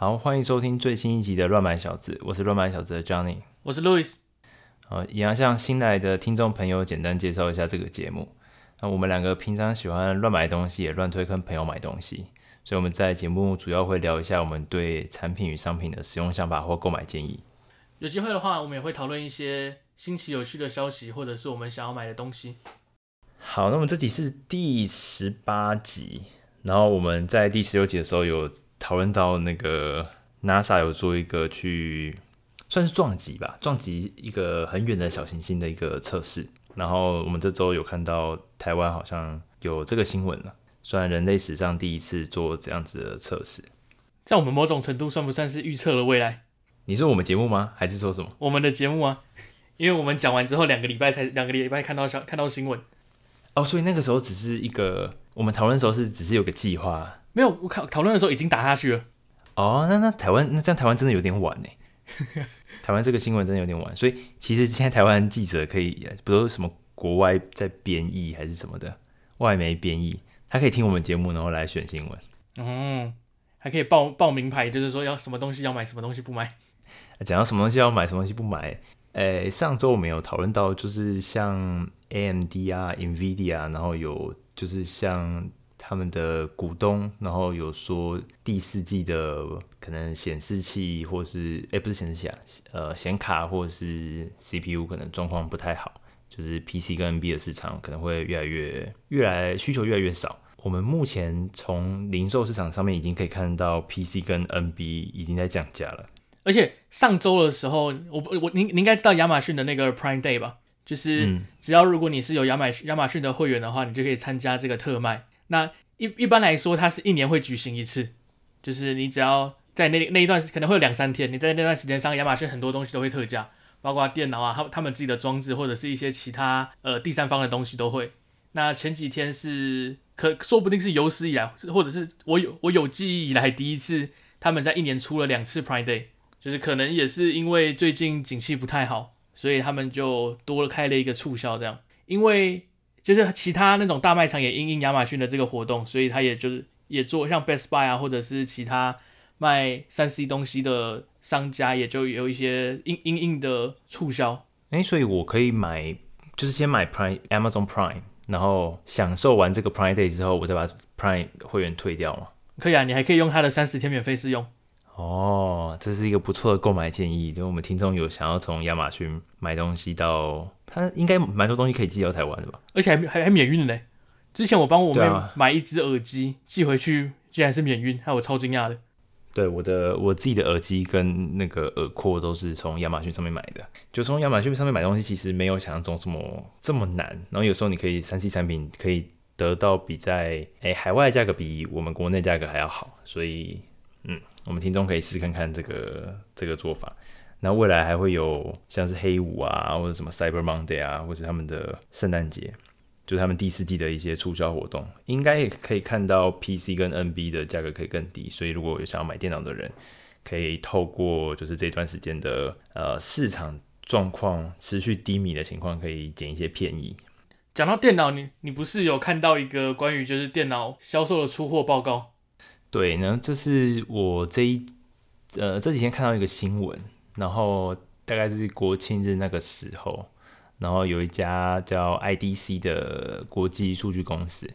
好，欢迎收听最新一集的《乱买小子》，我是乱买小子的 Johnny，我是 Louis。好，也要向新来的听众朋友简单介绍一下这个节目。那我们两个平常喜欢乱买东西，也乱推坑朋友买东西，所以我们在节目主要会聊一下我们对产品与商品的使用想法或购买建议。有机会的话，我们也会讨论一些新奇有趣的消息，或者是我们想要买的东西。好，那么这集是第十八集，然后我们在第十六集的时候有讨论到那个 NASA 有做一个去算是撞击吧，撞击一个很远的小行星的一个测试。然后我们这周有看到台湾好像有这个新闻了，算人类史上第一次做这样子的测试。在我们某种程度算不算是预测了未来？你说我们节目吗？还是说什么？我们的节目啊，因为我们讲完之后两个礼拜才两个礼拜看到小看到新闻。哦，所以那个时候只是一个我们讨论的时候是只是有个计划。没有，我讨讨论的时候已经打下去了。哦，那那台湾那这样台湾真的有点晚呢。台湾这个新闻真的有点晚，所以其实现在台湾记者可以不都是什么国外在编译还是什么的外媒编译，他可以听我们节目然后来选新闻。嗯，还可以报报名牌，就是说要什么东西要买，什么东西不买。讲到什么东西要买，什么东西不买。诶，上周我们有讨论到，就是像 AMD 啊、NVIDIA，然后有就是像他们的股东，然后有说第四季的可能显示器或是诶不是显示器啊，呃显卡或者是 CPU 可能状况不太好，就是 PC 跟 NB 的市场可能会越来越越来需求越来越少。我们目前从零售市场上面已经可以看到 PC 跟 NB 已经在降价了。而且上周的时候，我我您你应该知道亚马逊的那个 Prime Day 吧？就是只要如果你是有亚马亚马逊的会员的话，你就可以参加这个特卖。那一一般来说，它是一年会举行一次，就是你只要在那那一段可能会有两三天，你在那段时间上，亚马逊很多东西都会特价，包括电脑啊，他他们自己的装置或者是一些其他呃第三方的东西都会。那前几天是可说不定是有史以来，或者是我有我有记忆以来第一次，他们在一年出了两次 Prime Day。就是可能也是因为最近景气不太好，所以他们就多开了一个促销，这样。因为就是其他那种大卖场也因应亚马逊的这个活动，所以他也就是也做像 Best Buy 啊，或者是其他卖三 C 东西的商家，也就有一些因因应的促销。哎，所以我可以买，就是先买 Prime Amazon Prime，然后享受完这个 Prime Day 之后，我再把 Prime 会员退掉吗？可以啊，你还可以用它的三十天免费试用。哦，这是一个不错的购买建议。就我们听众有想要从亚马逊买东西到，他应该蛮多东西可以寄到台湾的吧？而且还还还免运呢。之前我帮我妹买一只耳机寄回去，竟然是免运，害我超惊讶的。对，我的我自己的耳机跟那个耳廓都是从亚马逊上面买的。就从亚马逊上面买东西，其实没有想象中这么这么难。然后有时候你可以三 C 产品可以得到比在诶海外价格比我们国内价格还要好，所以。嗯，我们听众可以试试看看这个这个做法。那未来还会有像是黑五啊，或者什么 Cyber Monday 啊，或者他们的圣诞节，就是他们第四季的一些促销活动，应该也可以看到 PC 跟 NB 的价格可以更低。所以如果有想要买电脑的人，可以透过就是这段时间的呃市场状况持续低迷的情况，可以捡一些便宜。讲到电脑，你你不是有看到一个关于就是电脑销售的出货报告？对呢，这是我这一呃这几天看到一个新闻，然后大概是国庆日那个时候，然后有一家叫 IDC 的国际数据公司，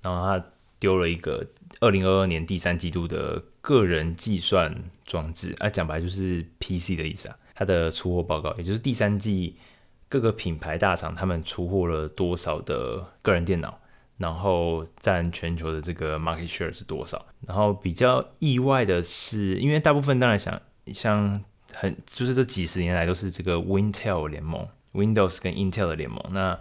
然后他丢了一个二零二二年第三季度的个人计算装置，啊讲白就是 PC 的意思啊，它的出货报告，也就是第三季各个品牌大厂他们出货了多少的个人电脑。然后占全球的这个 market share 是多少？然后比较意外的是，因为大部分当然想像很就是这几十年来都是这个 Wintel 联盟，Windows 跟 Intel 的联盟，那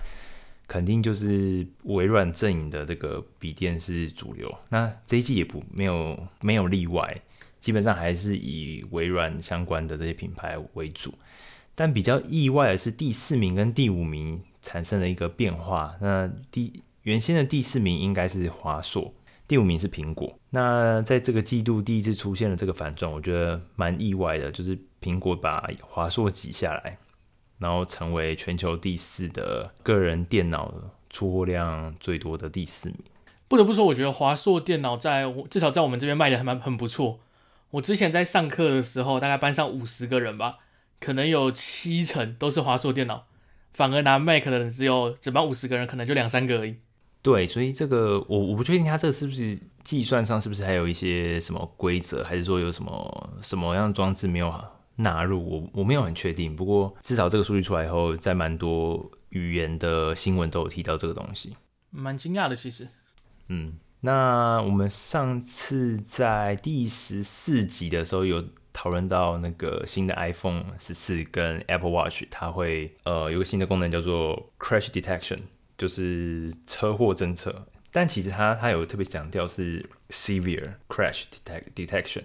肯定就是微软阵营的这个笔电是主流。那这一季也不没有没有例外，基本上还是以微软相关的这些品牌为主。但比较意外的是，第四名跟第五名产生了一个变化。那第原先的第四名应该是华硕，第五名是苹果。那在这个季度第一次出现了这个反转，我觉得蛮意外的，就是苹果把华硕挤下来，然后成为全球第四的个人电脑出货量最多的第四名。不得不说，我觉得华硕电脑在至少在我们这边卖的还蛮很不错。我之前在上课的时候，大概班上五十个人吧，可能有七成都是华硕电脑，反而拿 Mac 的人只有整班五十个人，可能就两三个而已。对，所以这个我我不确定它这个是不是计算上是不是还有一些什么规则，还是说有什么什么样的装置没有纳入？我我没有很确定。不过至少这个数据出来以后，在蛮多语言的新闻都有提到这个东西，蛮惊讶的其实。嗯，那我们上次在第十四集的时候有讨论到那个新的 iPhone 十四跟 Apple Watch，它会呃有个新的功能叫做 Crash Detection。就是车祸侦测，但其实它它有特别强调是 severe crash detect detection，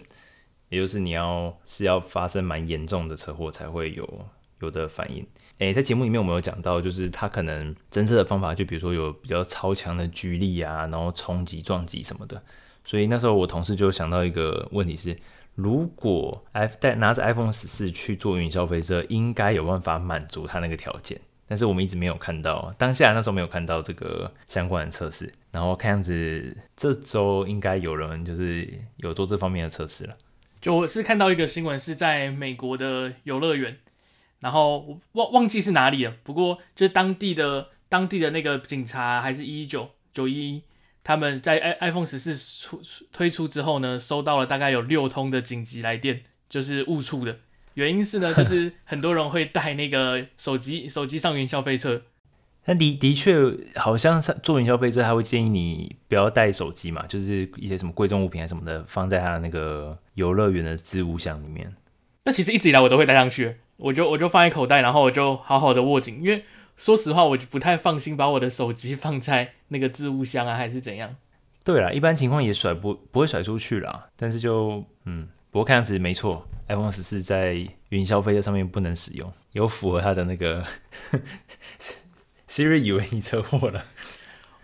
也就是你要是要发生蛮严重的车祸才会有有的反应。诶，在节目里面我们有讲到，就是它可能侦测的方法，就比如说有比较超强的举力啊，然后冲击撞击什么的。所以那时候我同事就想到一个问题是，如果 i 带拿着 iPhone 十四去做云霄飞车，应该有办法满足它那个条件。但是我们一直没有看到，当下那时候没有看到这个相关的测试，然后看样子这周应该有人就是有做这方面的测试了。就我是看到一个新闻，是在美国的游乐园，然后忘忘记是哪里了，不过就是当地的当地的那个警察还是一一九九一，他们在 i iPhone 十四出推出之后呢，收到了大概有六通的紧急来电，就是误触的。原因是呢，就是很多人会带那个 手机，手机上云霄飞车。那的的确，好像上坐云霄飞车，他会建议你不要带手机嘛，就是一些什么贵重物品啊什么的，放在他那个游乐园的置物箱里面。那其实一直以来我都会带上去，我就我就放在口袋，然后我就好好的握紧，因为说实话，我就不太放心把我的手机放在那个置物箱啊，还是怎样。对啦，一般情况也甩不不会甩出去啦，但是就嗯。不过看样子没错，iPhone 十四在云霄飞车上面不能使用，有符合它的那个 Siri 以为你车祸了。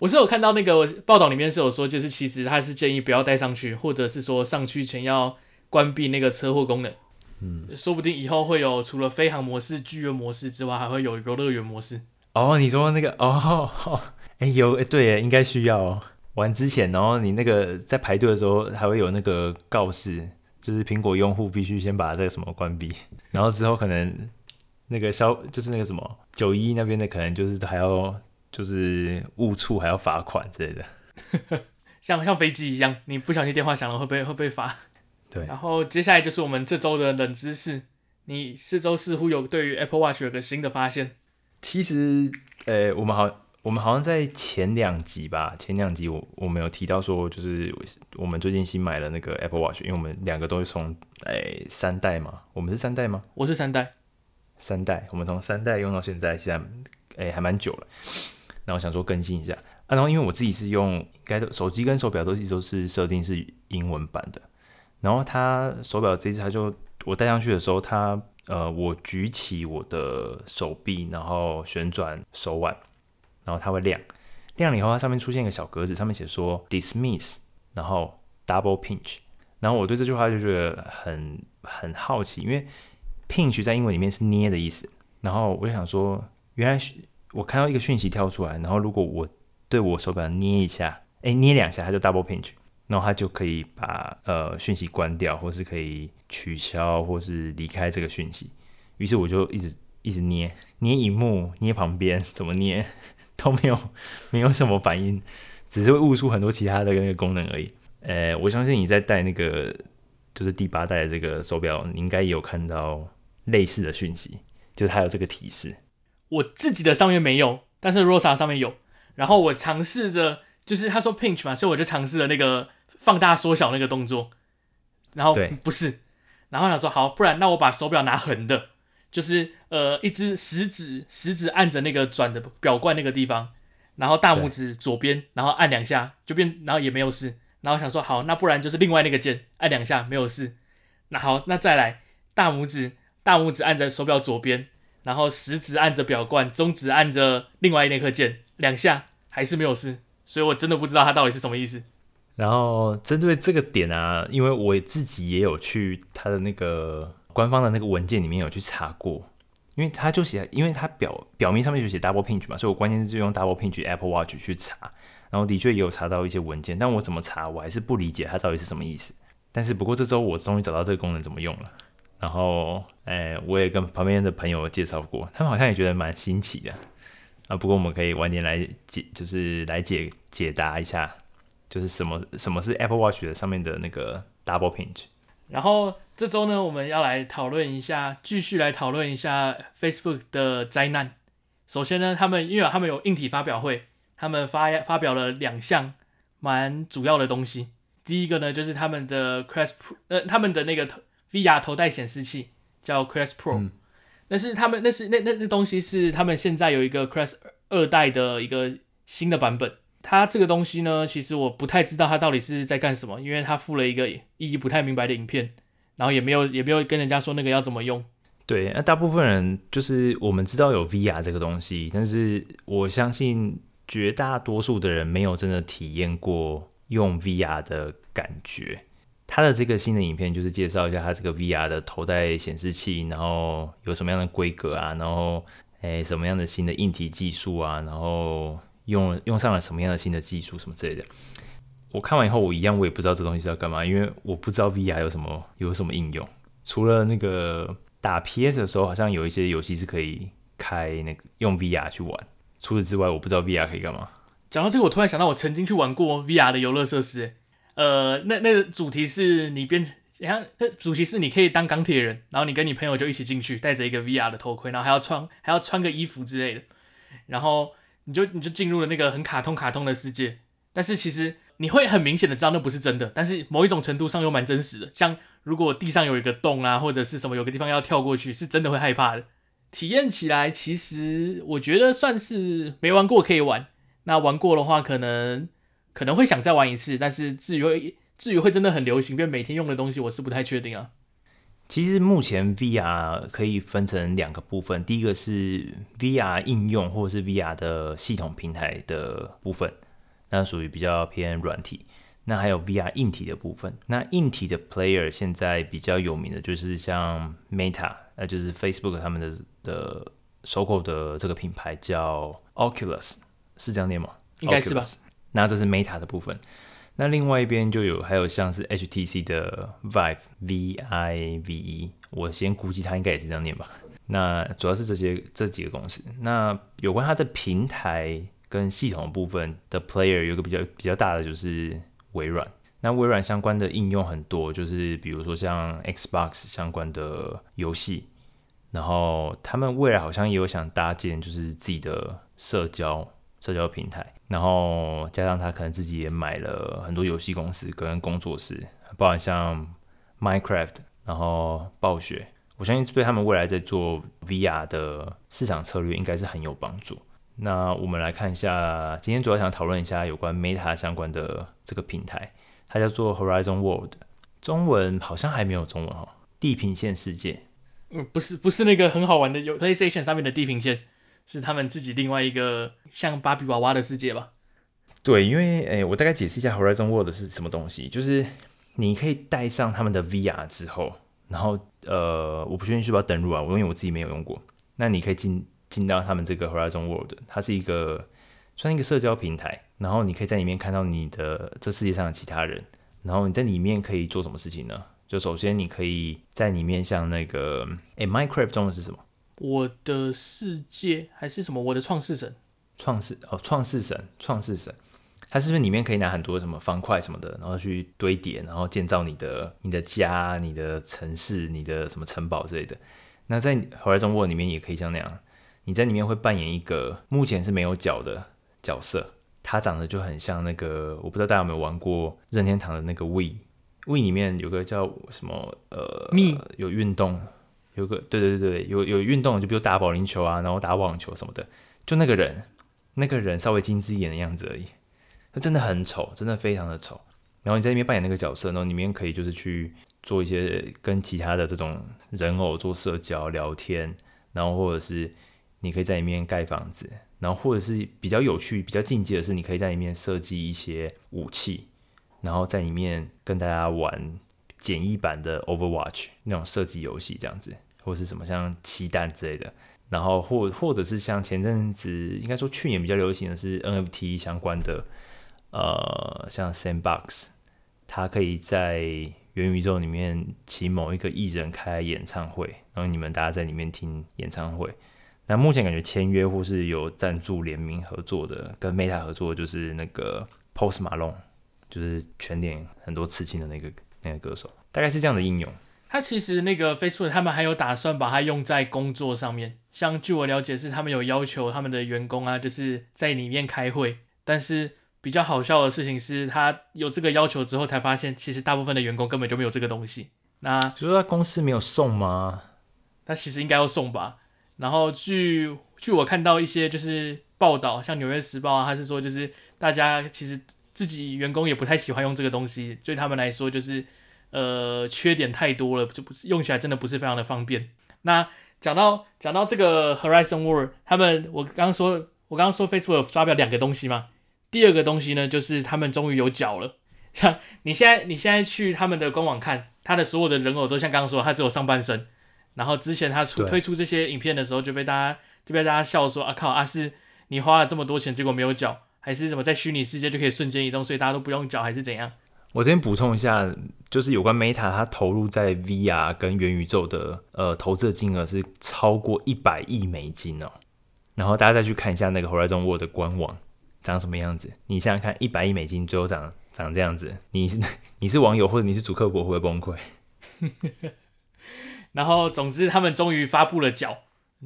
我是有看到那个报道里面是有说，就是其实他是建议不要带上去，或者是说上去前要关闭那个车祸功能。嗯，说不定以后会有除了飞行模式、剧院模式之外，还会有游乐园模式。哦，你说那个哦，哎有哎对，应该需要玩之前，然后你那个在排队的时候还会有那个告示。就是苹果用户必须先把这个什么关闭，然后之后可能那个消就是那个什么九一那边的可能就是还要就是误触还要罚款之类的，像像飞机一样，你不小心电话响了会被会被罚。对，然后接下来就是我们这周的冷知识，你四周似乎有对于 Apple Watch 有个新的发现。其实，呃，我们好。我们好像在前两集吧，前两集我我们有提到说，就是我们最近新买了那个 Apple Watch，因为我们两个都是从诶三代嘛，我们是三代吗？我是三代，三代，我们从三代用到现在，现在诶还蛮久了。然后想说更新一下啊，然后因为我自己是用，该手机跟手表都一直都是设定是英文版的，然后它手表这次它就我戴上去的时候，它呃我举起我的手臂，然后旋转手腕。然后它会亮，亮了以后，它上面出现一个小格子，上面写说 dismiss，然后 double pinch。然后我对这句话就觉得很很好奇，因为 pinch 在英文里面是捏的意思。然后我就想说，原来我看到一个讯息跳出来，然后如果我对我手表捏一下，哎，捏两下，它就 double pinch，然后它就可以把呃讯息关掉，或是可以取消，或是离开这个讯息。于是我就一直一直捏，捏萤幕，捏旁边，怎么捏？都没有，没有什么反应，只是会悟出很多其他的那个功能而已。呃，我相信你在戴那个就是第八代的这个手表，你应该也有看到类似的讯息，就是它有这个提示。我自己的上面没有，但是 Rosa 上面有。然后我尝试着，就是他说 pinch 嘛，所以我就尝试了那个放大缩小那个动作。然后不是，然后想说好，不然那我把手表拿横的。就是呃，一只食指，食指按着那个转的表冠那个地方，然后大拇指左边，然后按两下就变，然后也没有事。然后想说好，那不然就是另外那个键按两下没有事。那好，那再来大拇指，大拇指按着手表左边，然后食指按着表冠，中指按着另外那颗键，两下还是没有事。所以我真的不知道它到底是什么意思。然后针对这个点啊，因为我自己也有去它的那个。官方的那个文件里面有去查过，因为他就写，因为他表表面上面就写 double pinch 嘛，所以我关键是用 double pinch Apple Watch 去查，然后的确也有查到一些文件，但我怎么查，我还是不理解它到底是什么意思。但是不过这周我终于找到这个功能怎么用了。然后，哎，我也跟旁边的朋友介绍过，他们好像也觉得蛮新奇的。啊，不过我们可以晚点来解，就是来解解答一下，就是什么什么是 Apple Watch 的上面的那个 Double Pinch。然后这周呢，我们要来讨论一下，继续来讨论一下 Facebook 的灾难。首先呢，他们因为他们有硬体发表会，他们发发表了两项蛮主要的东西。第一个呢，就是他们的 Quest Pro，呃，他们的那个 VR 头戴显示器叫 Quest Pro。嗯。那是他们，那是那那那东西是他们现在有一个 Quest 二代的一个新的版本。它这个东西呢，其实我不太知道它到底是在干什么，因为它附了一个意义不太明白的影片，然后也没有也没有跟人家说那个要怎么用。对，那大部分人就是我们知道有 VR 这个东西，但是我相信绝大多数的人没有真的体验过用 VR 的感觉。他的这个新的影片就是介绍一下他这个 VR 的头戴显示器，然后有什么样的规格啊，然后诶什么样的新的硬体技术啊，然后。用用上了什么样的新的技术什么之类的，我看完以后我一样我也不知道这东西是要干嘛，因为我不知道 VR 有什么有什么应用，除了那个打 PS 的时候好像有一些游戏是可以开那个用 VR 去玩，除此之外我不知道 VR 可以干嘛。讲到这个，我突然想到我曾经去玩过 VR 的游乐设施，呃，那那个主题是你变，你看那主题是你可以当钢铁人，然后你跟你朋友就一起进去，戴着一个 VR 的头盔，然后还要穿还要穿个衣服之类的，然后。你就你就进入了那个很卡通卡通的世界，但是其实你会很明显的知道那不是真的，但是某一种程度上又蛮真实的。像如果地上有一个洞啊，或者是什么有个地方要跳过去，是真的会害怕的。体验起来其实我觉得算是没玩过可以玩，那玩过的话可能可能会想再玩一次，但是至于至于会真的很流行变每天用的东西，我是不太确定啊。其实目前 VR 可以分成两个部分，第一个是 VR 应用或者是 VR 的系统平台的部分，那属于比较偏软体。那还有 VR 硬体的部分，那硬体的 player 现在比较有名的就是像 Meta，那，就是 Facebook 他们的的收购的这个品牌叫 Oculus，是这样念吗？应该是吧。那这是 Meta 的部分。那另外一边就有，还有像是 HTC 的 Vive V I V E，我先估计它应该也是这样念吧。那主要是这些这几个公司。那有关它的平台跟系统部分的 Player，有个比较比较大的就是微软。那微软相关的应用很多，就是比如说像 Xbox 相关的游戏，然后他们未来好像也有想搭建就是自己的社交社交平台。然后加上他可能自己也买了很多游戏公司跟工作室，包含像 Minecraft，然后暴雪，我相信对他们未来在做 VR 的市场策略应该是很有帮助。那我们来看一下，今天主要想讨论一下有关 Meta 相关的这个平台，它叫做 Horizon World，中文好像还没有中文哈，地平线世界。嗯，不是不是那个很好玩的有 PlayStation 上面的地平线。是他们自己另外一个像芭比娃娃的世界吧？对，因为诶、我大概解释一下 Horizon World 是什么东西，就是你可以带上他们的 VR 之后，然后呃，我不确定是不是要登录啊，我因为我自己没有用过。那你可以进进到他们这个 Horizon World，它是一个算一个社交平台，然后你可以在里面看到你的这世界上的其他人，然后你在里面可以做什么事情呢？就首先你可以在里面像那个诶、Minecraft 中文是什么？我的世界还是什么？我的创世神，创世哦，创世神，创世神，它是不是里面可以拿很多什么方块什么的，然后去堆叠，然后建造你的你的家、你的城市、你的什么城堡之类的？那在《Horizon World》里面也可以像那样，你在里面会扮演一个目前是没有脚的角色，它长得就很像那个，我不知道大家有没有玩过任天堂的那个 Wii，Wii 里面有个叫什么呃，咪有运动。有个对对对对，有有运动，就比如打保龄球啊，然后打网球什么的，就那个人，那个人稍微精致一点的样子而已，他真的很丑，真的非常的丑。然后你在里面扮演那个角色，然后里面可以就是去做一些跟其他的这种人偶做社交聊天，然后或者是你可以在里面盖房子，然后或者是比较有趣、比较进阶的是，你可以在里面设计一些武器，然后在里面跟大家玩。简易版的 Overwatch 那种射击游戏这样子，或是什么像漆弹之类的，然后或或者是像前阵子应该说去年比较流行的是 NFT 相关的，呃，像 Sandbox，它可以在元宇宙里面请某一个艺人开演唱会，然后你们大家在里面听演唱会。那目前感觉签约或是有赞助联名合作的，跟 Meta 合作就是那个 Post Malone，就是全脸很多刺青的那个那个歌手，大概是这样的应用。他其实那个 Facebook 他们还有打算把它用在工作上面，像据我了解是他们有要求他们的员工啊，就是在里面开会。但是比较好笑的事情是他有这个要求之后，才发现其实大部分的员工根本就没有这个东西。那就是他公司没有送吗？他其实应该要送吧。然后据据我看到一些就是报道，像纽约时报啊，他是说就是大家其实自己员工也不太喜欢用这个东西，对他们来说就是。呃，缺点太多了，就不是用起来真的不是非常的方便。那讲到讲到这个 Horizon World，他们我刚刚说，我刚刚说 Facebook 发表两个东西嘛。第二个东西呢，就是他们终于有脚了。像你现在你现在去他们的官网看，他的所有的人偶都像刚刚说，他只有上半身。然后之前他出推出这些影片的时候，就被大家就被大家笑说啊靠啊，是你花了这么多钱，结果没有脚，还是什么在虚拟世界就可以瞬间移动，所以大家都不用脚，还是怎样？我这边补充一下，就是有关 Meta 它投入在 VR 跟元宇宙的呃投资的金额是超过一百亿美金哦。然后大家再去看一下那个 Horizon World 的官网长什么样子，你想想看，一百亿美金最后长长这样子，你是 你是网友或者你是主客博会崩溃？然后总之他们终于发布了脚，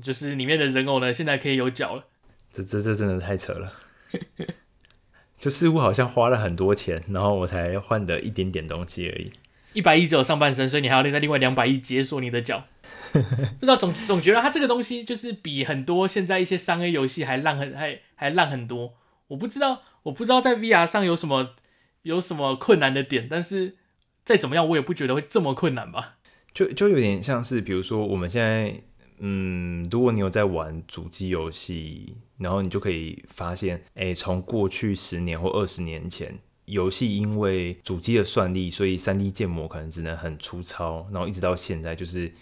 就是里面的人偶呢现在可以有脚了。这这这真的太扯了。就似乎好像花了很多钱，然后我才换的一点点东西而已。一百亿只有上半身，所以你还要另在另外两百亿解锁你的脚。不知道总总觉得它这个东西就是比很多现在一些三 A 游戏还烂很还还烂很多。我不知道我不知道在 VR 上有什么有什么困难的点，但是再怎么样我也不觉得会这么困难吧。就就有点像是比如说我们现在嗯，如果你有在玩主机游戏。然后你就可以发现，诶，从过去十年或二十年前，游戏因为主机的算力，所以 3D 建模可能只能很粗糙，然后一直到现在，就是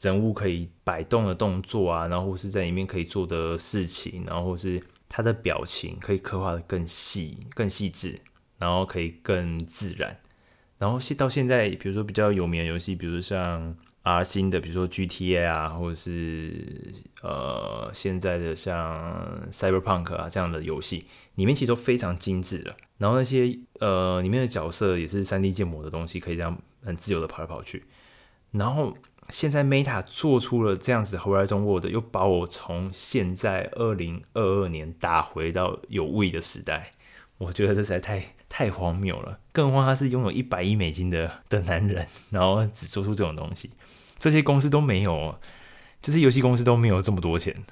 人物可以摆动的动作啊，然后或是在里面可以做的事情，然后或是他的表情可以刻画得更细、更细致，然后可以更自然。然后现到现在，比如说比较有名的游戏，比如像。R 新的，比如说 GTA 啊，或者是呃现在的像 Cyberpunk 啊这样的游戏，里面其实都非常精致的。然后那些呃里面的角色也是 3D 建模的东西，可以这样很自由的跑来跑去。然后现在 Meta 做出了这样子 Horizon World，又把我从现在二零二二年打回到有位的时代，我觉得这实在太太荒谬了。更何况他是拥有一百亿美金的的男人，然后只做出这种东西。这些公司都没有，就是游戏公司都没有这么多钱，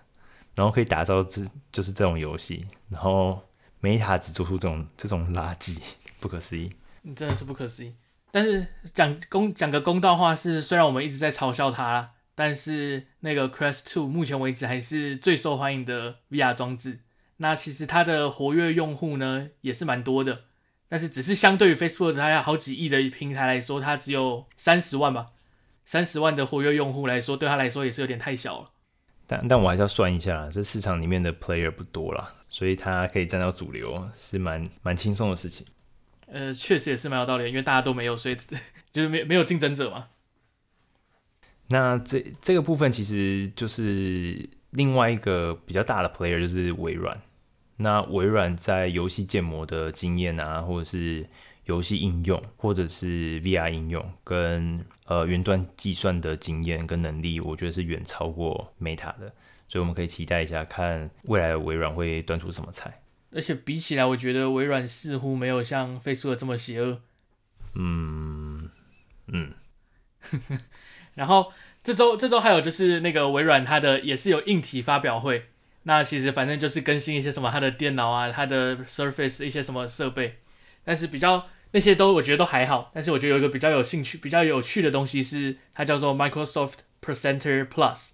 然后可以打造这就是这种游戏，然后 Meta 只做出这种这种垃圾，不可思议，你真的是不可思议。但是讲公讲个公道话是，虽然我们一直在嘲笑他，但是那个 Quest Two 目前为止还是最受欢迎的 VR 装置。那其实它的活跃用户呢也是蛮多的，但是只是相对于 Facebook 它要好几亿的平台来说，它只有三十万吧。三十万的活跃用户来说，对他来说也是有点太小了。但但我还是要算一下，这市场里面的 player 不多啦，所以它可以占到主流是蛮蛮轻松的事情。呃，确实也是蛮有道理，因为大家都没有，所以 就是没没有竞争者嘛。那这这个部分其实就是另外一个比较大的 player，就是微软。那微软在游戏建模的经验啊，或者是。游戏应用或者是 VR 应用跟呃云端计算的经验跟能力，我觉得是远超过 Meta 的，所以我们可以期待一下，看未来微软会端出什么菜。而且比起来，我觉得微软似乎没有像 Facebook 这么邪恶。嗯嗯。然后这周这周还有就是那个微软它的也是有硬体发表会，那其实反正就是更新一些什么它的电脑啊、它的 Surface 一些什么设备，但是比较。那些都我觉得都还好，但是我觉得有一个比较有兴趣、比较有趣的东西是，它叫做 Microsoft Presenter Plus。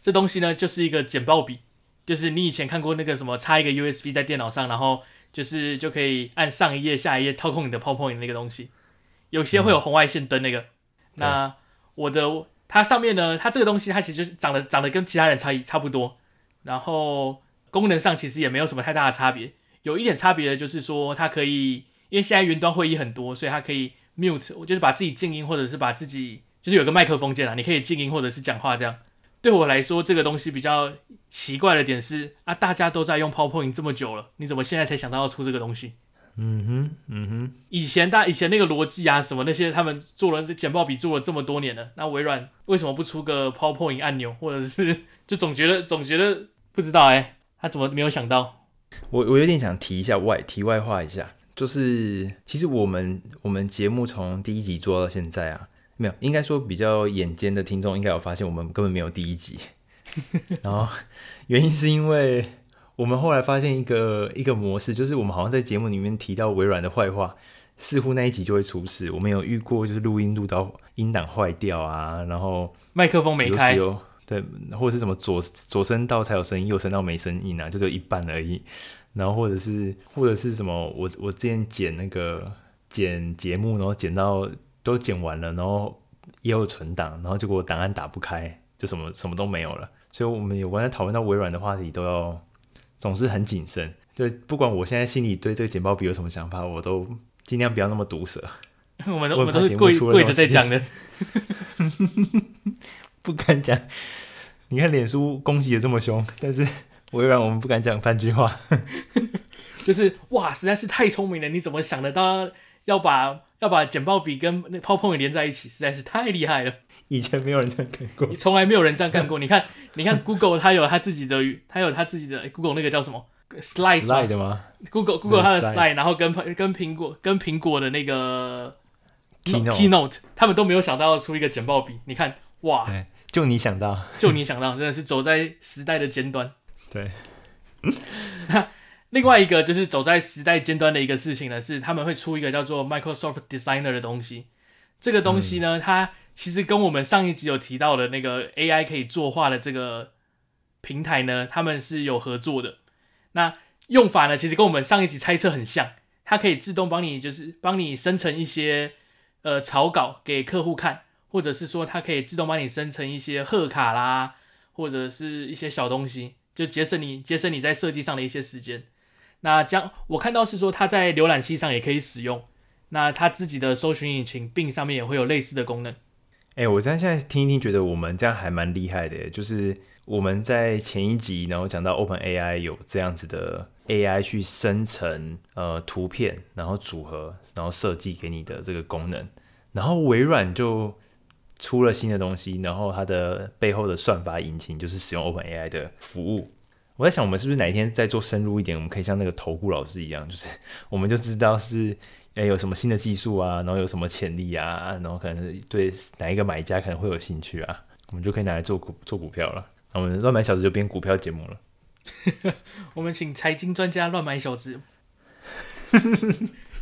这东西呢，就是一个简报笔，就是你以前看过那个什么插一个 USB 在电脑上，然后就是就可以按上一页、下一页操控你的 PowerPoint 的那个东西。有些会有红外线灯那个。嗯、那我的它上面呢，它这个东西它其实就是长得长得跟其他人差异差不多，然后功能上其实也没有什么太大的差别。有一点差别的就是说它可以。因为现在云端会议很多，所以它可以 mute，我就是把自己静音，或者是把自己就是有个麦克风键啊，你可以静音或者是讲话这样。对我来说，这个东西比较奇怪的点是啊，大家都在用 PowerPoint 这么久了，你怎么现在才想到要出这个东西？嗯哼，嗯哼，以前大以前那个逻辑啊什么那些，他们做了这简报笔做了这么多年了，那微软为什么不出个 PowerPoint 按钮，或者是 就总觉得总觉得不知道哎、欸，他怎么没有想到？我我有点想提一下外题外话一下，就是其实我们我们节目从第一集做到现在啊。没有，应该说比较眼尖的听众应该有发现，我们根本没有第一集。然后原因是因为我们后来发现一个一个模式，就是我们好像在节目里面提到微软的坏话，似乎那一集就会出事。我们有遇过，就是录音录到音档坏掉啊，然后麦克风没开，对，或者是什么左左声道才有声音，右声道没声音啊，就只有一半而已。然后或者是或者是什么，我我之前剪那个剪节目，然后剪到。都剪完了，然后也有存档，然后结果档案打不开，就什么什么都没有了。所以，我们有关在讨论到微软的话题，都要总是很谨慎。就不管我现在心里对这个简报笔有什么想法，我都尽量不要那么毒舌。我 们我们都是跪跪着在讲的，不敢讲。你看脸书攻击的这么凶，但是微软我们不敢讲半句话。就是哇，实在是太聪明了！你怎么想得到要把？要把简报笔跟那 PowerPoint 连在一起，实在是太厉害了。以前没有人这样干过，从来没有人这样干过。你看，你看 Google 它有它自己的，它有它自己的、欸、Google 那个叫什么 Slide 吗？Google Google 它的 Slide，然后跟跟苹果跟苹果的那个 Keynote Keynote，他们都没有想到要出一个简报笔。你看，哇，就你想到，就你想到，真的是走在时代的尖端。对。另外一个就是走在时代尖端的一个事情呢，是他们会出一个叫做 Microsoft Designer 的东西。这个东西呢，嗯、它其实跟我们上一集有提到的那个 AI 可以作画的这个平台呢，他们是有合作的。那用法呢，其实跟我们上一集猜测很像，它可以自动帮你，就是帮你生成一些呃草稿给客户看，或者是说它可以自动帮你生成一些贺卡啦，或者是一些小东西，就节省你节省你在设计上的一些时间。那将我看到是说，它在浏览器上也可以使用。那它自己的搜寻引擎并上面也会有类似的功能。哎、我这样现在听一听，觉得我们这样还蛮厉害的。就是我们在前一集，然后讲到 OpenAI 有这样子的 AI 去生成呃图片，然后组合，然后设计给你的这个功能。然后微软就出了新的东西，然后它的背后的算法引擎就是使用 OpenAI 的服务。我在想，我们是不是哪一天再做深入一点，我们可以像那个投顾老师一样，就是我们就知道是诶、欸、有什么新的技术啊，然后有什么潜力啊，然后可能对哪一个买家可能会有兴趣啊，我们就可以拿来做股做股票了。那我们乱买小子就变股票节目了。我们请财经专家乱买小子，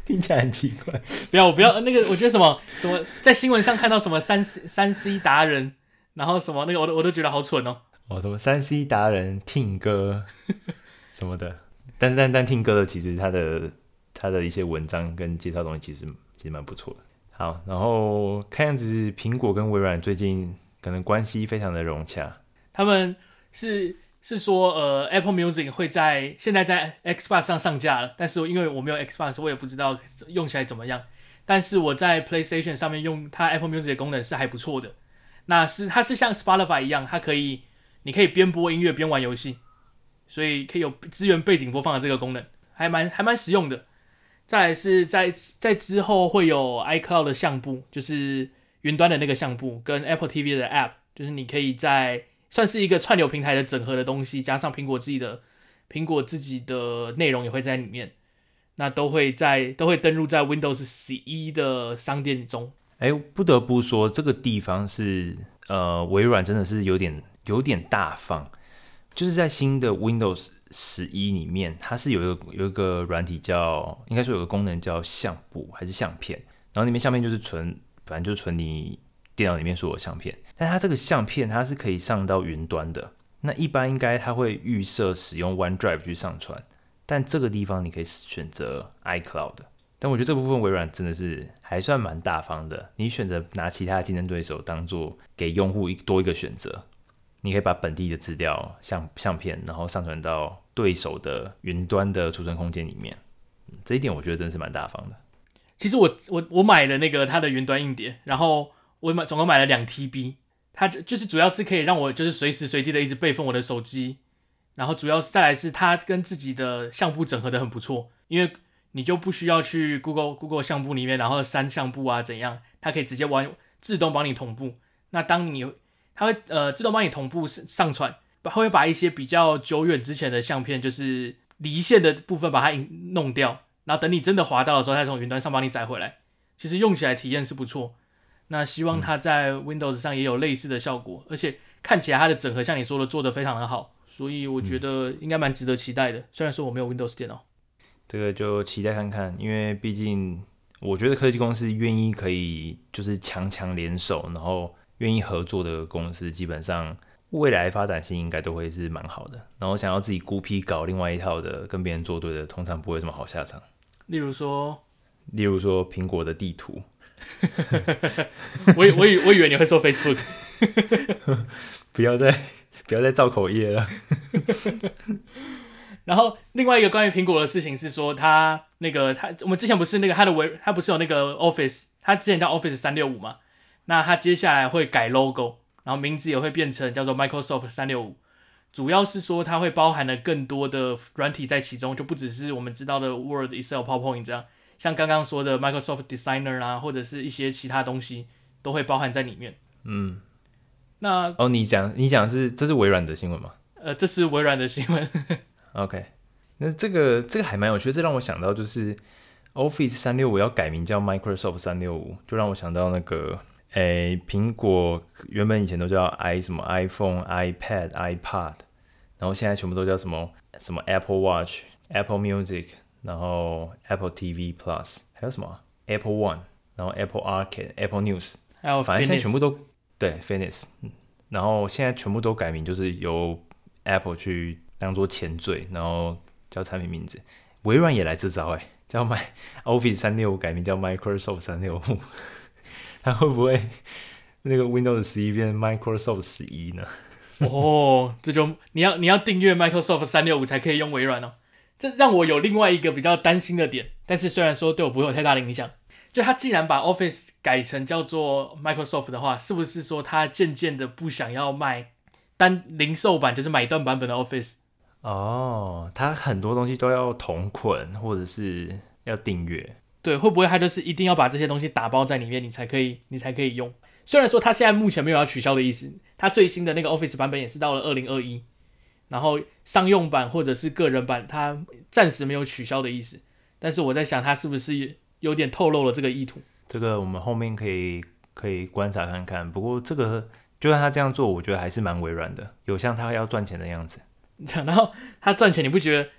听起来很奇怪。不要，我不要那个，我觉得什么什么在新闻上看到什么三 C 三 C 达人，然后什么那个，我都我都觉得好蠢哦。哦，什么三 C 达人 Tim 哥 什么的，但是但但 Tim 哥的其实他的他的一些文章跟介绍东西其实其实蛮不错的。好，然后看样子苹果跟微软最近可能关系非常的融洽。他们是是说，呃，Apple Music 会在现在在 Xbox 上上架了，但是因为我没有 Xbox，我也不知道用起来怎么样。但是我在 PlayStation 上面用它 Apple Music 的功能是还不错的。那是它是像 Spotify 一样，它可以。你可以边播音乐边玩游戏，所以可以有资源背景播放的这个功能，还蛮还蛮实用的。再来是在在之后会有 iCloud 的相簿，就是云端的那个相簿，跟 Apple TV 的 App，就是你可以在算是一个串流平台的整合的东西，加上苹果自己的苹果自己的内容也会在里面，那都会在都会登录在 Windows 十一的商店中。哎，不得不说这个地方是呃微软真的是有点。有点大方，就是在新的 Windows 十一里面，它是有一个有一个软体叫，应该说有个功能叫相簿还是相片，然后里面相片就是存，反正就是存你电脑里面所有相片，但它这个相片它是可以上到云端的，那一般应该它会预设使用 OneDrive 去上传，但这个地方你可以选择 iCloud，但我觉得这部分微软真的是还算蛮大方的，你选择拿其他竞争对手当做给用户一多一个选择。你可以把本地的资料相相片，然后上传到对手的云端的储存空间里面，这一点我觉得真的是蛮大方的。其实我我我买了那个它的云端硬碟，然后我买总共买了两 TB，它就就是主要是可以让我就是随时随地的一直备份我的手机，然后主要是再来是它跟自己的相簿整合的很不错，因为你就不需要去 Google Google 相簿里面然后删相簿啊怎样，它可以直接完自动帮你同步。那当你它会呃自动帮你同步上上传，它会把一些比较久远之前的相片就是离线的部分把它弄掉。然后等你真的滑到的时候，再从云端上帮你载回来。其实用起来体验是不错。那希望它在 Windows 上也有类似的效果，嗯、而且看起来它的整合像你说的做得非常的好，所以我觉得应该蛮值得期待的。嗯、虽然说我没有 Windows 电脑，这个就期待看看，因为毕竟我觉得科技公司愿意可以就是强强联手，然后愿意合作的公司，基本上未来发展性应该都会是蛮好的。然后想要自己孤僻搞另外一套的，跟别人作对的，通常不会什么好下场。例如说，例如说苹果的地图，我 我以我以为你会说 Facebook，不要再 不要再造口业了。然后另外一个关于苹果的事情是说，它那个它我们之前不是那个它的微它不是有那个 Office，它之前叫 Office 三六五嘛，那它接下来会改 logo，然后名字也会变成叫做 Microsoft 三六五。主要是说它会包含了更多的软体在其中，就不只是我们知道的 Word、Excel、PowerPoint 这样，像刚刚说的 Microsoft Designer 啊，或者是一些其他东西都会包含在里面。嗯，那哦，你讲你讲是这是微软的新闻吗？呃，这是微软的新闻。OK，那这个这个还蛮有趣的，这让我想到就是 Office 三六五要改名叫 Microsoft 三六五，就让我想到那个。诶，苹果原本以前都叫 i 什么 iPhone、iPad、iPod，然后现在全部都叫什么什么 Apple Watch、Apple Music，然后 Apple TV Plus，还有什么 Apple One，然后 Apple Arcade、Apple News，还有反正现在全部都对 Fitness，然后现在全部都改名，就是由 Apple 去当做前缀，然后叫产品名字。微软也来这招，诶，叫 My Office 三六五改名叫 Microsoft 三六五。它会不会那个 Windows 十一变 Microsoft 十一呢？哦，这就你要你要订阅 Microsoft 三六五才可以用微软哦。这让我有另外一个比较担心的点，但是虽然说对我不会有太大的影响，就他既然把 Office 改成叫做 Microsoft 的话，是不是说他渐渐的不想要卖单零售版，就是买断版本的 Office？哦，他很多东西都要同捆，或者是要订阅。对，会不会他就是一定要把这些东西打包在里面，你才可以，你才可以用？虽然说他现在目前没有要取消的意思，他最新的那个 Office 版本也是到了二零二一，然后商用版或者是个人版，它暂时没有取消的意思。但是我在想，它是不是有点透露了这个意图？这个我们后面可以可以观察看看。不过这个就算他这样做，我觉得还是蛮微软的，有像他要赚钱的样子。然后他赚钱，你不觉得？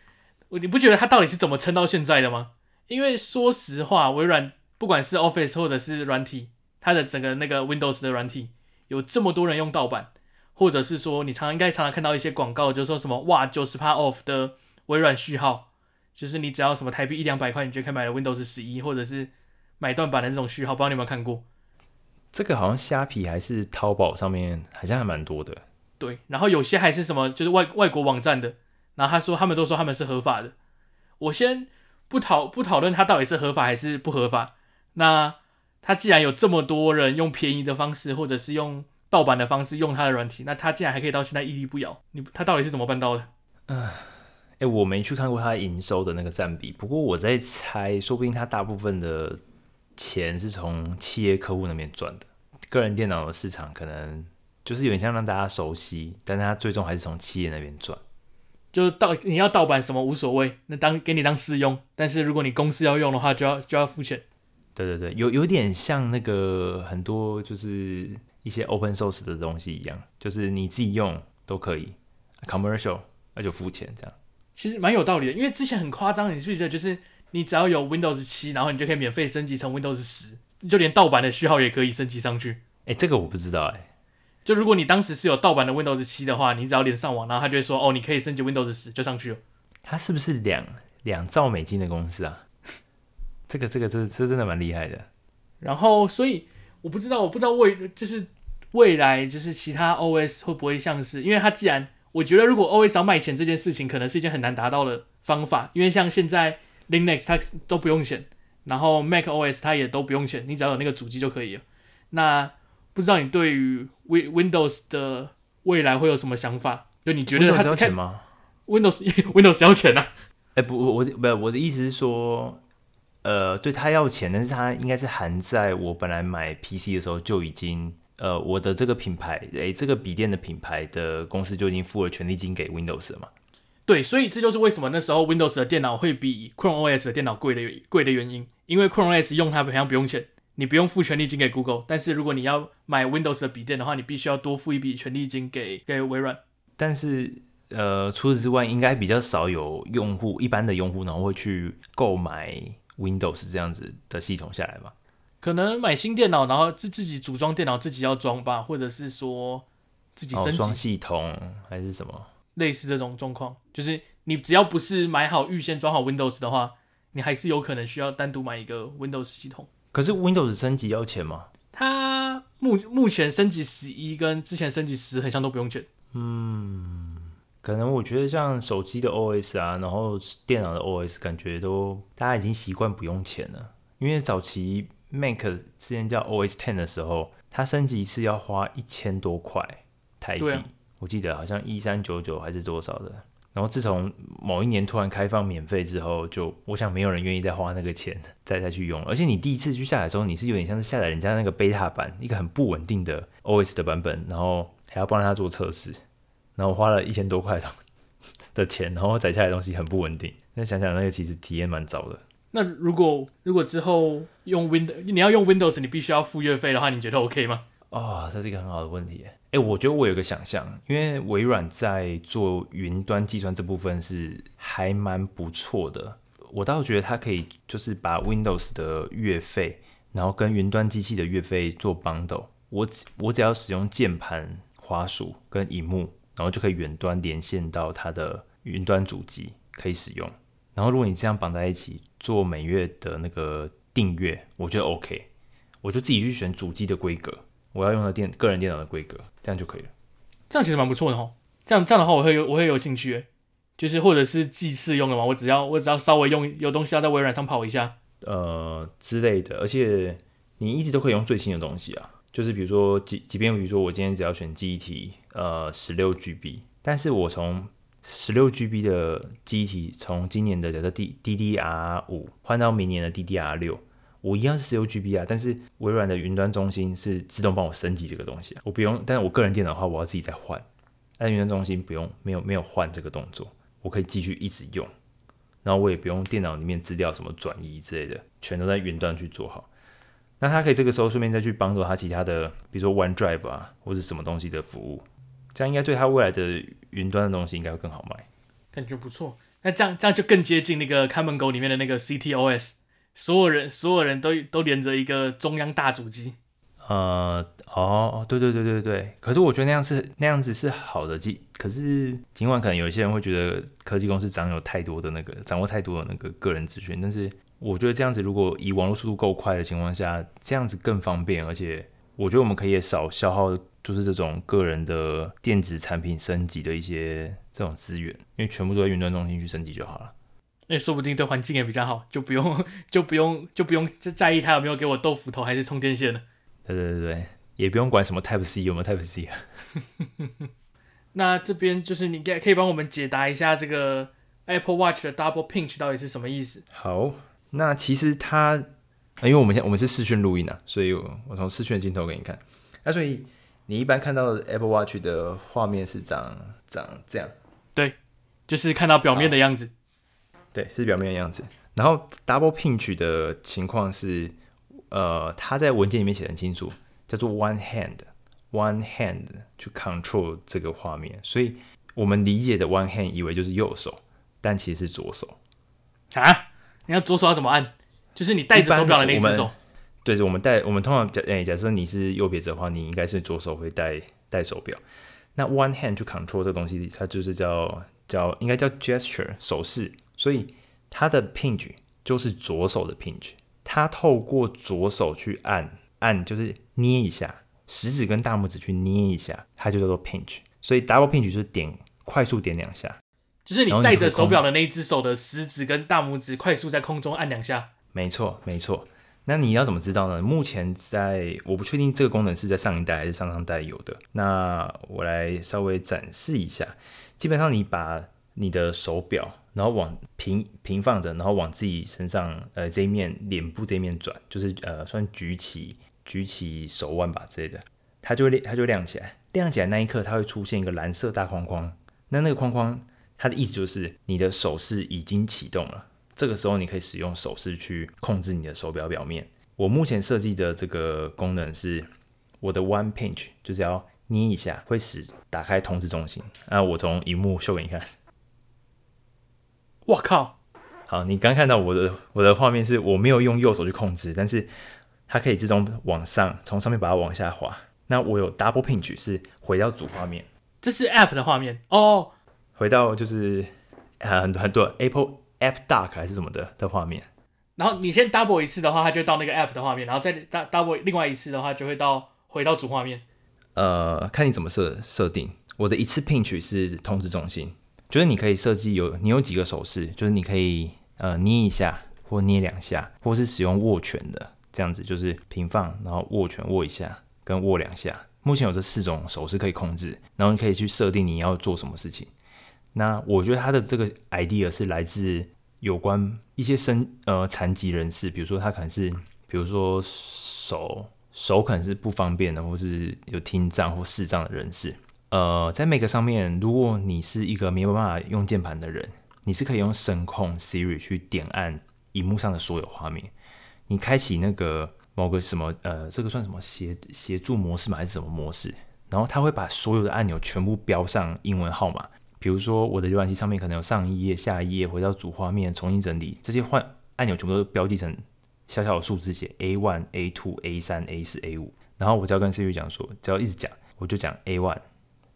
你不觉得他到底是怎么撑到现在的吗？因为说实话，微软不管是 Office 或者是软体，它的整个那个 Windows 的软体有这么多人用盗版，或者是说你常常应该常常看到一些广告，就是说什么哇九十趴 off 的微软序号，就是你只要什么台币一两百块，你就可以买了 Windows 十一，或者是买断版的这种序号，不知道你有没有看过？这个好像虾皮还是淘宝上面好像还蛮多的。对，然后有些还是什么就是外外国网站的，然后他说他们都说他们是合法的，我先。不讨不讨论它到底是合法还是不合法，那它既然有这么多人用便宜的方式或者是用盗版的方式用他的软体，那他竟然还可以到现在屹立不摇，你他到底是怎么办到的？嗯，哎、欸，我没去看过他营收的那个占比，不过我在猜，说不定他大部分的钱是从企业客户那边赚的，个人电脑的市场可能就是有点像让大家熟悉，但是它最终还是从企业那边赚。就是盗你要盗版什么无所谓，那当给你当试用，但是如果你公司要用的话，就要就要付钱。对对对，有有点像那个很多就是一些 open source 的东西一样，就是你自己用都可以，commercial 那就付钱这样。其实蛮有道理的，因为之前很夸张，你是不是觉得就是你只要有 Windows 七，然后你就可以免费升级成 Windows 十，就连盗版的序号也可以升级上去。哎，这个我不知道哎。就如果你当时是有盗版的 Windows 七的话，你只要连上网，然后他就会说，哦，你可以升级 Windows 十，就上去了。他是不是两两兆美金的公司啊？这个这个这这真的蛮厉害的。然后，所以我不知道，我不知道为就是未来就是其他 OS 会不会像是，因为它既然我觉得如果 OS 要卖钱这件事情，可能是一件很难达到的方法，因为像现在 Linux 它都不用钱，然后 Mac OS 它也都不用钱，你只要有那个主机就可以了。那不知道你对于 Win Windows 的未来会有什么想法？就你觉得它要钱吗？Windows Windows 要钱啊？哎、欸，不，我我不，我的意思是说，呃，对，它要钱，但是它应该是含在我本来买 PC 的时候就已经，呃，我的这个品牌，诶、欸，这个笔电的品牌的公司就已经付了权利金给 Windows 了嘛？对，所以这就是为什么那时候 Windows 的电脑会比 Chrome OS 的电脑贵的贵的原因，因为 Chrome OS 用它好像不用钱。你不用付权利金给 Google，但是如果你要买 Windows 的笔电的话，你必须要多付一笔权利金给给微软。但是，呃，除此之外，应该比较少有用户，一般的用户，然后会去购买 Windows 这样子的系统下来吧？可能买新电脑，然后自自己组装电脑，自己要装吧，或者是说自己升级、哦、系统还是什么？类似这种状况，就是你只要不是买好预先装好 Windows 的话，你还是有可能需要单独买一个 Windows 系统。可是 Windows 升级要钱吗？它目目前升级十一跟之前升级十很像都不用钱。嗯，可能我觉得像手机的 OS 啊，然后电脑的 OS，感觉都大家已经习惯不用钱了。因为早期 Mac 之前叫 OS Ten 的时候，它升级一次要花一千多块台币，啊、我记得好像一三九九还是多少的。然后自从某一年突然开放免费之后，就我想没有人愿意再花那个钱再再去用。而且你第一次去下载的时候，你是有点像是下载人家那个 beta 版，一个很不稳定的 OS 的版本，然后还要帮他做测试，然后花了一千多块 的钱，然后载下来的东西很不稳定。那想想那个其实体验蛮糟的。那如果如果之后用 Windows，你要用 Windows，你必须要付月费的话，你觉得 OK 吗？哦，这是一个很好的问题。哎，我觉得我有个想象，因为微软在做云端计算这部分是还蛮不错的。我倒觉得它可以就是把 Windows 的月费，然后跟云端机器的月费做 bundle。我我只要使用键盘、滑鼠跟荧幕，然后就可以远端连线到它的云端主机可以使用。然后如果你这样绑在一起做每月的那个订阅，我觉得 OK。我就自己去选主机的规格。我要用的电个人电脑的规格，这样就可以了。这样其实蛮不错的哦。这样这样的话，我会有我会有兴趣，就是或者是计次用的嘛。我只要我只要稍微用有东西要在微软上跑一下，呃之类的。而且你一直都可以用最新的东西啊。就是比如说，即即便比如说我今天只要选记忆体，呃，十六 GB，但是我从十六 GB 的机体从今年的假设 D DDR 五换到明年的 DDR 六。我一样是十六 GB 啊，但是微软的云端中心是自动帮我升级这个东西，我不用。但是我个人电脑的话，我要自己再换。但云端中心不用，没有没有换这个动作，我可以继续一直用。然后我也不用电脑里面资料什么转移之类的，全都在云端去做好。那它可以这个时候顺便再去帮助它其他的，比如说 OneDrive 啊，或者什么东西的服务，这样应该对它未来的云端的东西应该会更好卖。感觉不错。那这样这样就更接近那个看门狗里面的那个 CTOS。所有人，所有人都都连着一个中央大主机。呃，哦，对对对对对。可是我觉得那样是那样子是好的机。可是尽管可能有一些人会觉得科技公司掌有太多的那个掌握太多的那个个人资讯，但是我觉得这样子如果以网络速度够快的情况下，这样子更方便，而且我觉得我们可以也少消耗，就是这种个人的电子产品升级的一些这种资源，因为全部都在云端中心去升级就好了。那说不定对环境也比较好，就不用 就不用就不用就在意它有没有给我豆腐头还是充电线了。对对对对，也不用管什么 Type C 有没有 Type C 啊。那这边就是你可以帮我们解答一下这个 Apple Watch 的 Double Pinch 到底是什么意思？好，那其实它，因为我们现在我们是视讯录音啊，所以我我从视讯的镜头给你看。那所以你一般看到 Apple Watch 的画面是长长这样？对，就是看到表面的样子。对，是表面的样子。然后 double pinch 的情况是，呃，它在文件里面写的很清楚，叫做 one hand，one hand 去 control 这个画面。所以我们理解的 one hand 以为就是右手，但其实是左手。啊？你要左手要怎么按？就是你戴着手表的那只手。对，我们戴，我们通常假，诶，假设你是右撇子的话，你应该是左手会戴戴手表。那 one hand 去 control 这个东西，它就是叫叫应该叫 gesture 手势。所以它的 pinch 就是左手的 pinch，它透过左手去按按，就是捏一下，食指跟大拇指去捏一下，它就叫做 pinch。所以 double pinch 就是点快速点两下，就是你戴着手表的那一只手的食指跟大拇指快速在空中按两下。没错，没错。那你要怎么知道呢？目前在我不确定这个功能是在上一代还是上上代有的。那我来稍微展示一下。基本上你把你的手表，然后往平平放着，然后往自己身上呃这一面脸部这一面转，就是呃算举起举起手腕吧之类的，它就会亮，它就亮起来。亮起来那一刻，它会出现一个蓝色大框框。那那个框框它的意思就是你的手势已经启动了。这个时候，你可以使用手势去控制你的手表表面。我目前设计的这个功能是我的 One Pinch，就是要捏一下，会使打开通知中心。那我从荧幕秀给你看。我靠！好，你刚看到我的我的画面是我没有用右手去控制，但是它可以自动往上，从上面把它往下滑。那我有 Double Pinch 是回到主画面，这是 App 的画面哦。回到就是很很多很多 Apple。App Dock 还是什么的的画面，然后你先 double 一次的话，它就到那个 App 的画面，然后再 double 另外一次的话，就会到回到主画面。呃，看你怎么设设定。我的一次 pinch 是通知中心，就是你可以设计有你有几个手势，就是你可以呃捏一下或捏两下，或是使用握拳的这样子，就是平放然后握拳握一下跟握两下。目前有这四种手势可以控制，然后你可以去设定你要做什么事情。那我觉得他的这个 idea 是来自有关一些身呃残疾人士，比如说他可能是，比如说手手可能是不方便的，或是有听障或视障的人士。呃，在 Make 上面，如果你是一个没有办法用键盘的人，你是可以用声控 Siri 去点按荧幕上的所有画面。你开启那个某个什么呃，这个算什么协协助模式吗？还是什么模式？然后他会把所有的按钮全部标上英文号码。比如说，我的浏览器上面可能有上一页、下一页，回到主画面，重新整理，这些换按钮全部都标记成小小的数字写 A one、A two、A 三、A 四、A 五。然后我只要跟 Siri 讲说，只要一直讲，我就讲 A one，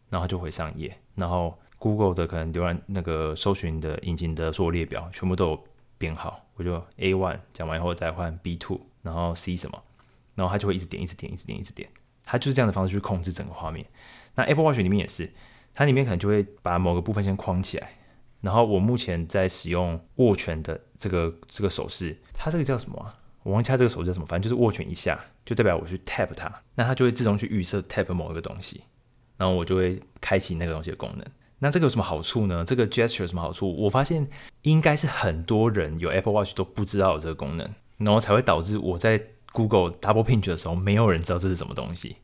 然后就回上一页。然后 Google 的可能浏览那个搜寻的引擎的所有列表全部都有编号，我就 A one 讲完以后再换 B two，然后 C 什么，然后它就会一直点、一直点、一直点、一直点，它就是这样的方式去控制整个画面。那 Apple Watch 里面也是。它里面可能就会把某个部分先框起来，然后我目前在使用握拳的这个这个手势，它这个叫什么？我忘记它这个手势叫什么，反正就是握拳一下就代表我去 tap 它，那它就会自动去预设 tap 某一个东西，然后我就会开启那个东西的功能。那这个有什么好处呢？这个 gesture 有什么好处？我发现应该是很多人有 Apple Watch 都不知道有这个功能，然后才会导致我在 Google Double Pinch 的时候，没有人知道这是什么东西。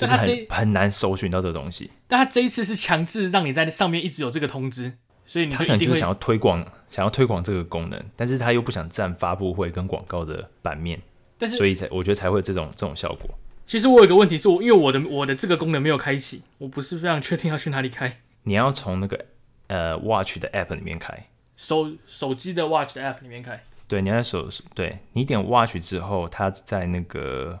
就是很很难搜寻到这个东西，但他这一次是强制让你在上面一直有这个通知，所以你就他可能就是想要推广，想要推广这个功能，但是他又不想占发布会跟广告的版面，但是所以才我觉得才会有这种这种效果。其实我有一个问题是我因为我的我的这个功能没有开启，我不是非常确定要去哪里开。你要从那个呃 Watch 的 App 里面开，手手机的 Watch 的 App 里面开。对，你要手对你点 Watch 之后，它在那个。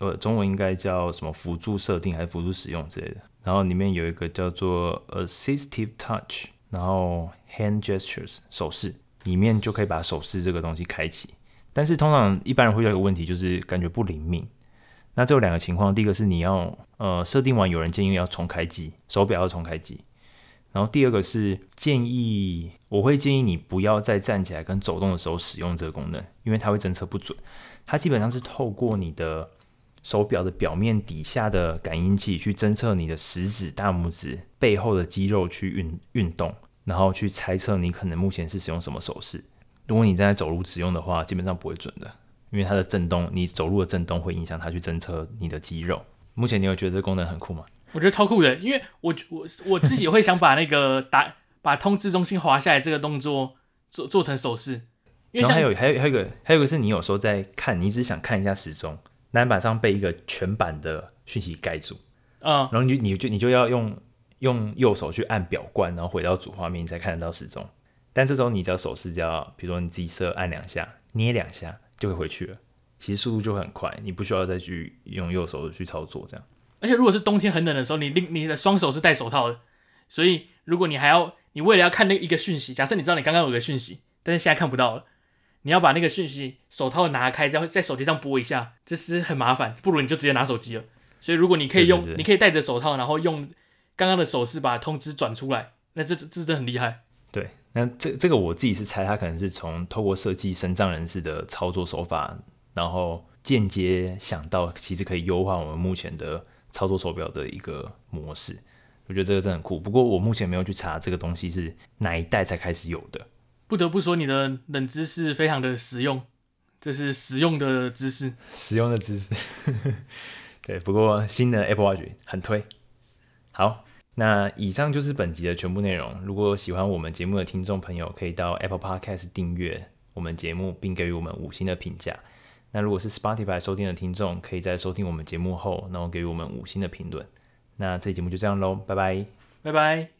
呃，中文应该叫什么辅助设定还是辅助使用之类的。然后里面有一个叫做 Assistive Touch，然后 Hand Gestures 手势，里面就可以把手势这个东西开启。但是通常一般人会有一个问题，就是感觉不灵敏。那这有两个情况，第一个是你要呃设定完，有人建议要重开机，手表要重开机。然后第二个是建议，我会建议你不要再站起来跟走动的时候使用这个功能，因为它会侦测不准。它基本上是透过你的。手表的表面底下的感应器去侦测你的食指、大拇指背后的肌肉去运运动，然后去猜测你可能目前是使用什么手势。如果你正在走路使用的话，基本上不会准的，因为它的震动，你走路的震动会影响它去侦测你的肌肉。目前你有觉得这个功能很酷吗？我觉得超酷的，因为我我我自己会想把那个打把通知中心滑下来这个动作做做成手势。因为然后还有还有还有一个还有一个是你有时候在看，你只想看一下时钟。篮板上被一个全版的讯息盖住，嗯，然后你就你就你就要用用右手去按表冠，然后回到主画面，你才看得到时钟。但这时候你只要手势，只要比如说你自己设按两下，捏两下就会回去了。其实速度就会很快，你不需要再去用右手去操作这样。而且如果是冬天很冷的时候，你另你的双手是戴手套的，所以如果你还要你为了要看那一个讯息，假设你知道你刚刚有个讯息，但是现在看不到了。你要把那个讯息手套拿开，再在手机上拨一下，这是很麻烦，不如你就直接拿手机了。所以如果你可以用，对对对，你可以戴着手套，然后用刚刚的手势把通知转出来，那这这真的很厉害。对，那这这个我自己是猜，他可能是从透过设计身障人士的操作手法，然后间接想到其实可以优化我们目前的操作手表的一个模式。我觉得这个真的很酷。不过我目前没有去查这个东西是哪一代才开始有的。不得不说，你的冷知识非常的实用，这是实用的知识，实用的知识。对，不过新的 Apple Watch 很推。好。那以上就是本集的全部内容。如果喜欢我们节目的听众朋友，可以到 Apple Podcast 订阅我们节目，并给予我们五星的评价。那如果是 Spotify 收听的听众，可以在收听我们节目后，然后给予我们五星的评论。那这期节目就这样喽，拜拜，拜拜。